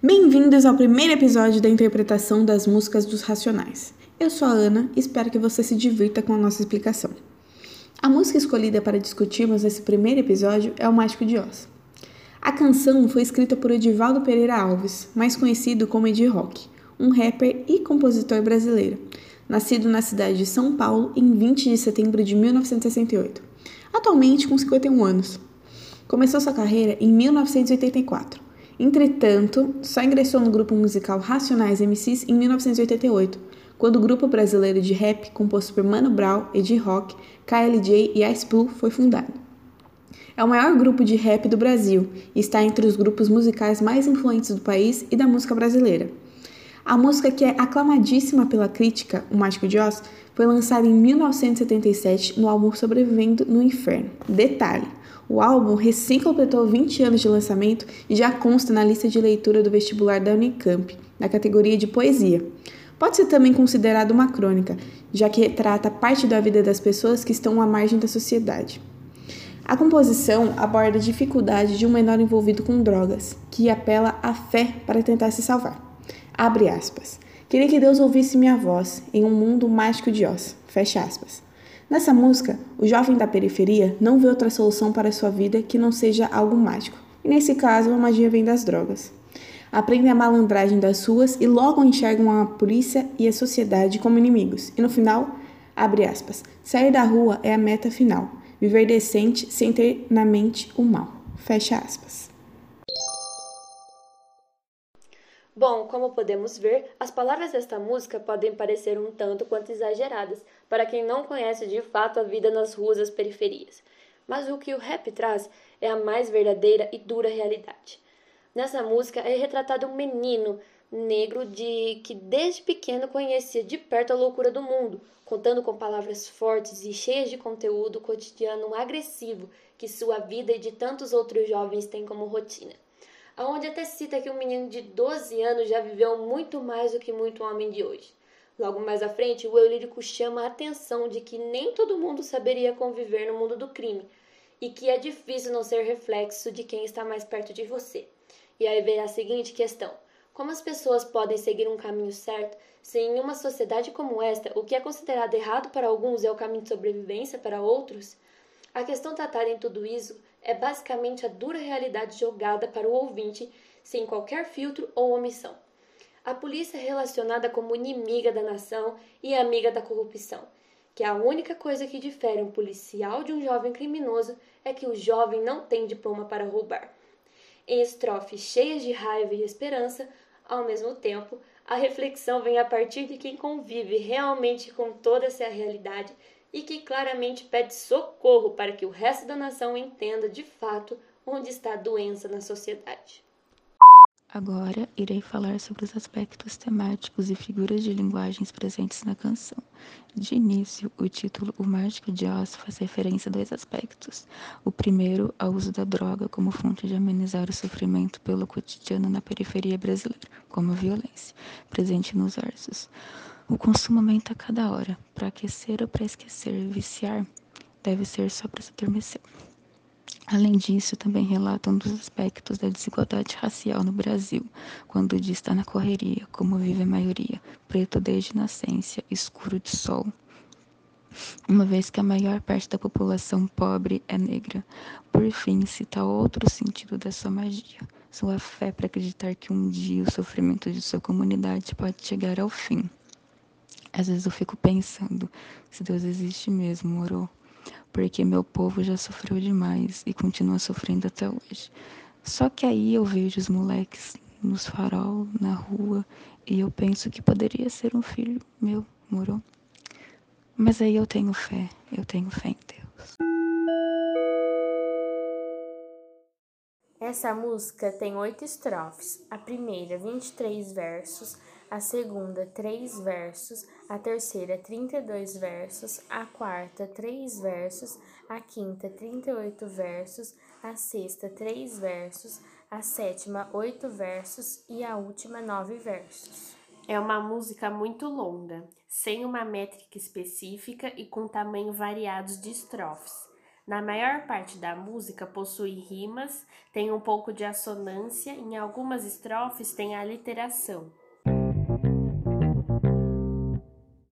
Bem-vindos ao primeiro episódio da interpretação das músicas dos Racionais. Eu sou a Ana e espero que você se divirta com a nossa explicação. A música escolhida para discutirmos nesse primeiro episódio é O Mágico de Oz. A canção foi escrita por Edivaldo Pereira Alves, mais conhecido como Ed Rock, um rapper e compositor brasileiro, nascido na cidade de São Paulo em 20 de setembro de 1968, atualmente com 51 anos. Começou sua carreira em 1984 Entretanto, só ingressou no grupo musical Racionais MCs em 1988, quando o grupo brasileiro de rap composto por Mano Brown, Ed Rock, KLJ e Ice Blue foi fundado. É o maior grupo de rap do Brasil e está entre os grupos musicais mais influentes do país e da música brasileira. A música que é aclamadíssima pela crítica, O Mágico de Oz, foi lançada em 1977 no álbum Sobrevivendo no Inferno. Detalhe: o álbum recém completou 20 anos de lançamento e já consta na lista de leitura do vestibular da Unicamp, na categoria de poesia. Pode ser também considerado uma crônica, já que retrata parte da vida das pessoas que estão à margem da sociedade. A composição aborda a dificuldade de um menor envolvido com drogas, que apela à fé para tentar se salvar. Abre aspas. Queria que Deus ouvisse minha voz em um mundo mágico de Oz. Fecha aspas. Nessa música, o jovem da periferia não vê outra solução para sua vida que não seja algo mágico, e nesse caso a magia vem das drogas. Aprendem a malandragem das ruas e logo enxergam a polícia e a sociedade como inimigos, e no final, abre aspas, sair da rua é a meta final, viver decente sem ter na mente o mal. Fecha aspas. Bom, como podemos ver, as palavras desta música podem parecer um tanto quanto exageradas para quem não conhece de fato a vida nas ruas das periferias. Mas o que o rap traz é a mais verdadeira e dura realidade. Nessa música é retratado um menino negro de que desde pequeno conhecia de perto a loucura do mundo, contando com palavras fortes e cheias de conteúdo cotidiano agressivo que sua vida e de tantos outros jovens têm como rotina aonde até cita que um menino de 12 anos já viveu muito mais do que muito homem de hoje. Logo mais à frente, o eu lírico chama a atenção de que nem todo mundo saberia conviver no mundo do crime e que é difícil não ser reflexo de quem está mais perto de você. E aí vem a seguinte questão: como as pessoas podem seguir um caminho certo se em uma sociedade como esta o que é considerado errado para alguns é o caminho de sobrevivência para outros? A questão tratada em tudo isso é basicamente a dura realidade jogada para o ouvinte sem qualquer filtro ou omissão. A polícia é relacionada como inimiga da nação e amiga da corrupção, que a única coisa que difere um policial de um jovem criminoso é que o jovem não tem diploma para roubar. Em estrofes cheias de raiva e esperança, ao mesmo tempo, a reflexão vem a partir de quem convive realmente com toda essa realidade e que claramente pede socorro para que o resto da nação entenda de fato onde está a doença na sociedade. Agora irei falar sobre os aspectos temáticos e figuras de linguagens presentes na canção. De início, o título O Mágico de Oz faz referência a dois aspectos. O primeiro, ao uso da droga como fonte de amenizar o sofrimento pelo cotidiano na periferia brasileira, como a violência, presente nos versos. O consumo aumenta a cada hora. Para aquecer ou para esquecer, viciar deve ser só para se adormecer. Além disso, também relata um dos aspectos da desigualdade racial no Brasil, quando diz estar na correria, como vive a maioria, preto desde nascença, escuro de sol. Uma vez que a maior parte da população pobre é negra. Por fim, cita outro sentido da sua magia, sua fé para acreditar que um dia o sofrimento de sua comunidade pode chegar ao fim. Às vezes eu fico pensando se Deus existe mesmo, moro? Porque meu povo já sofreu demais e continua sofrendo até hoje. Só que aí eu vejo os moleques nos farol, na rua, e eu penso que poderia ser um filho meu, moro? Mas aí eu tenho fé, eu tenho fé em Deus. Essa música tem oito estrofes. A primeira, 23 versos a segunda, três versos, a terceira, 32 versos, a quarta, três versos, a quinta, 38 versos, a sexta, três versos, a sétima, oito versos e a última, nove versos. É uma música muito longa, sem uma métrica específica e com tamanho variados de estrofes. Na maior parte da música possui rimas, tem um pouco de assonância, em algumas estrofes tem aliteração.